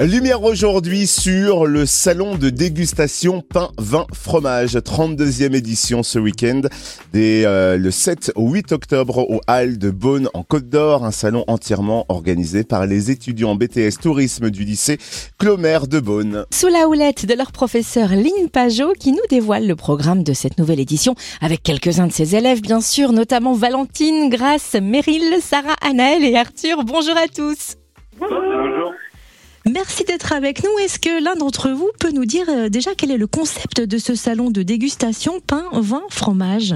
Lumière aujourd'hui sur le salon de dégustation pain, vin, fromage, 32e édition ce week-end, des, euh, le 7 au 8 octobre au Hall de Beaune en Côte d'Or, un salon entièrement organisé par les étudiants BTS Tourisme du lycée Clomer de Beaune. Sous la houlette de leur professeur Lynn Pajot qui nous dévoile le programme de cette nouvelle édition avec quelques-uns de ses élèves bien sûr, notamment Valentine, Grace, Meryl, Sarah, Anaël et Arthur. Bonjour à tous. Bonjour. Merci d'être avec nous. Est-ce que l'un d'entre vous peut nous dire euh, déjà quel est le concept de ce salon de dégustation pain, vin, fromage?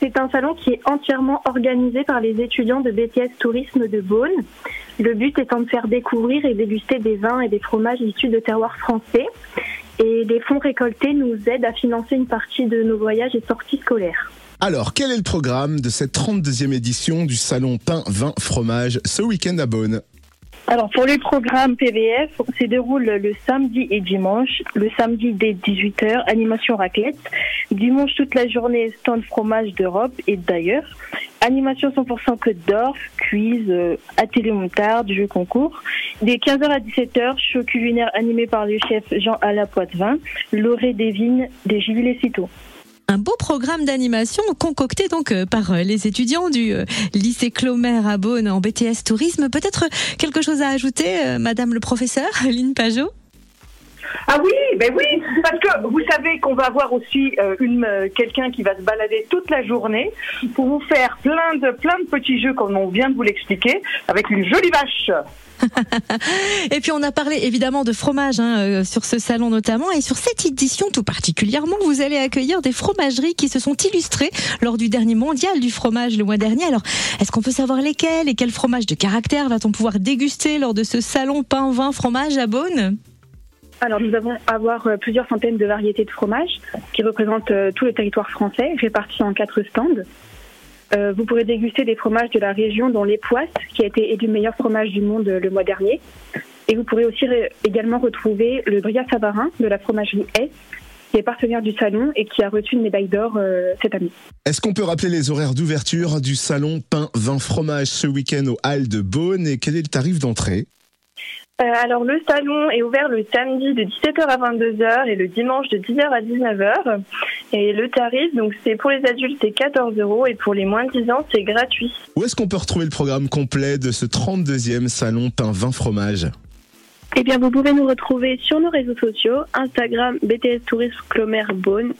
C'est un salon qui est entièrement organisé par les étudiants de BTS Tourisme de Beaune. Le but étant de faire découvrir et déguster des vins et des fromages issus de terroirs français. Et les fonds récoltés nous aident à financer une partie de nos voyages et sorties scolaires. Alors, quel est le programme de cette 32e édition du salon pain, vin, fromage ce week-end à Beaune? Alors pour le programme PVF, on se déroule le samedi et dimanche. Le samedi dès 18h, animation raclette. Dimanche toute la journée, stand fromage d'Europe et d'ailleurs. Animation 100% Côte d'Or, quiz, euh, atelier moutarde, jeu concours. Dès 15h à 17h, show culinaire animé par le chef Jean-Alain Poitvin, Lauré des vignes des Gilles et Citeaux. Un beau programme d'animation concocté donc euh, par euh, les étudiants du euh, lycée Clomer à Beaune en BTS Tourisme. Peut-être quelque chose à ajouter, Madame le professeur, Lynn Pajot? Ah oui, ben oui, parce que vous savez qu'on va avoir aussi euh, euh, quelqu'un qui va se balader toute la journée pour vous faire plein de plein de petits jeux comme on vient de vous l'expliquer avec une jolie vache. Et puis on a parlé évidemment de fromage hein, euh, sur ce salon notamment et sur cette édition tout particulièrement vous allez accueillir des fromageries qui se sont illustrées lors du dernier mondial du fromage le mois dernier. Alors est-ce qu'on peut savoir lesquels et quel fromage de caractère va-t-on pouvoir déguster lors de ce salon pain vin fromage à Beaune? Alors nous allons avoir euh, plusieurs centaines de variétés de fromages qui représentent euh, tout le territoire français, répartis en quatre stands. Euh, vous pourrez déguster des fromages de la région dont l'Époisse, qui a été élu meilleur fromage du monde le mois dernier. Et vous pourrez aussi également retrouver le Bria Savarin de la fromagerie S, qui est partenaire du salon et qui a reçu une médaille d'or cette année. Est-ce qu'on peut rappeler les horaires d'ouverture du salon pain, vin, fromage ce week-end au Hall de Beaune et quel est le tarif d'entrée? Euh, alors le salon est ouvert le samedi de 17h à 22h et le dimanche de 10h à 19h. Et le tarif, donc c'est pour les adultes c'est 14 euros et pour les moins de 10 ans c'est gratuit. Où est-ce qu'on peut retrouver le programme complet de ce 32e salon pain, vin, fromage? Eh bien vous pouvez nous retrouver sur nos réseaux sociaux, Instagram BTS Tourisme Clomer Beaune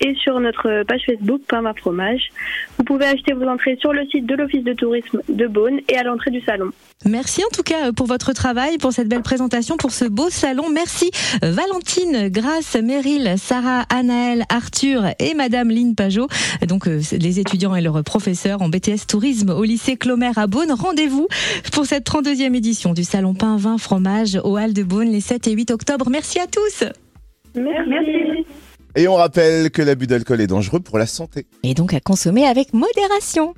et sur notre page Facebook Pain Vin Fromage. Vous pouvez acheter vos entrées sur le site de l'Office de tourisme de Beaune et à l'entrée du salon. Merci en tout cas pour votre travail, pour cette belle présentation, pour ce beau salon. Merci euh, Valentine, Grace, Meryl, Sarah, Anaël, Arthur et Madame Lynn Pajot. Donc euh, les étudiants et leurs professeurs en BTS Tourisme au lycée Clomer à Beaune. Rendez-vous pour cette 32e édition du salon pain, vin, fromage au Hall de Beaune les 7 et 8 octobre. Merci à tous. Merci. Et on rappelle que l'abus d'alcool est dangereux pour la santé. Et donc à consommer avec modération.